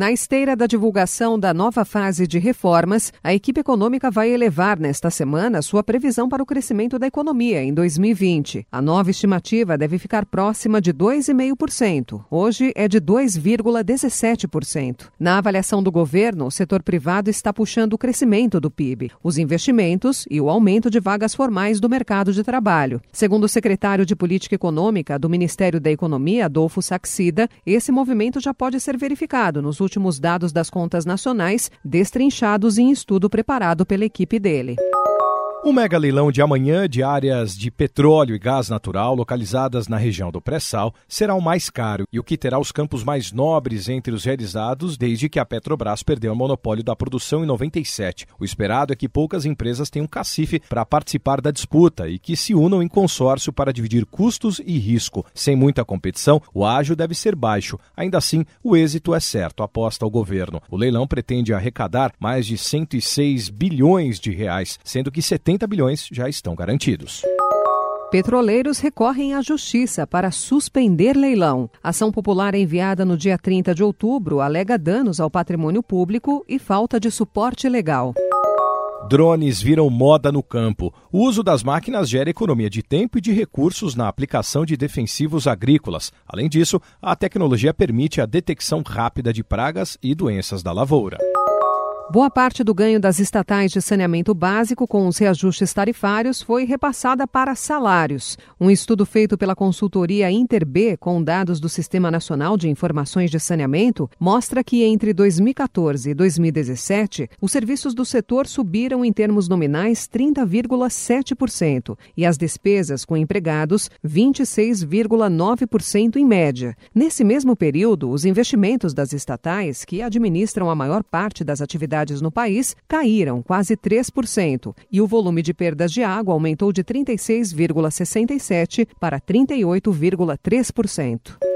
Na esteira da divulgação da nova fase de reformas, a equipe econômica vai elevar nesta semana sua previsão para o crescimento da economia em 2020. A nova estimativa deve ficar próxima de 2,5%. Hoje é de 2,17%. Na avaliação do governo, o setor privado está puxando o crescimento do PIB, os investimentos e o aumento de vagas formais do mercado de trabalho. Segundo o secretário de Política Econômica do Ministério da Economia, Adolfo Saxida, esse movimento já pode ser verificado nos últimos dados das contas nacionais, destrinchados em estudo preparado pela equipe dele. O mega leilão de amanhã de áreas de petróleo e gás natural localizadas na região do pré-sal será o mais caro e o que terá os campos mais nobres entre os realizados desde que a Petrobras perdeu o monopólio da produção em 97. O esperado é que poucas empresas tenham cacife para participar da disputa e que se unam em consórcio para dividir custos e risco. Sem muita competição, o ágio deve ser baixo. Ainda assim, o êxito é certo, aposta o governo. O leilão pretende arrecadar mais de 106 bilhões de reais, sendo que 70 80 bilhões já estão garantidos. Petroleiros recorrem à Justiça para suspender leilão. Ação popular enviada no dia 30 de outubro alega danos ao patrimônio público e falta de suporte legal. Drones viram moda no campo. O uso das máquinas gera economia de tempo e de recursos na aplicação de defensivos agrícolas. Além disso, a tecnologia permite a detecção rápida de pragas e doenças da lavoura. Boa parte do ganho das estatais de saneamento básico com os reajustes tarifários foi repassada para salários. Um estudo feito pela consultoria InterB com dados do Sistema Nacional de Informações de Saneamento mostra que entre 2014 e 2017, os serviços do setor subiram em termos nominais 30,7% e as despesas com empregados 26,9% em média. Nesse mesmo período, os investimentos das estatais, que administram a maior parte das atividades no país caíram quase 3% e o volume de perdas de água aumentou de 36,67% para 38,3%.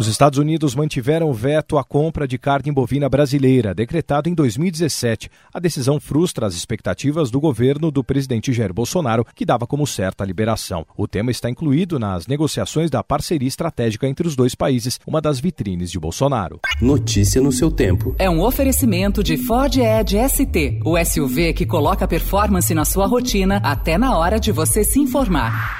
Os Estados Unidos mantiveram o veto à compra de carne bovina brasileira, decretado em 2017. A decisão frustra as expectativas do governo do presidente Jair Bolsonaro, que dava como certa a liberação. O tema está incluído nas negociações da parceria estratégica entre os dois países, uma das vitrines de Bolsonaro. Notícia no seu tempo. É um oferecimento de Ford Edge ST, o SUV que coloca performance na sua rotina até na hora de você se informar.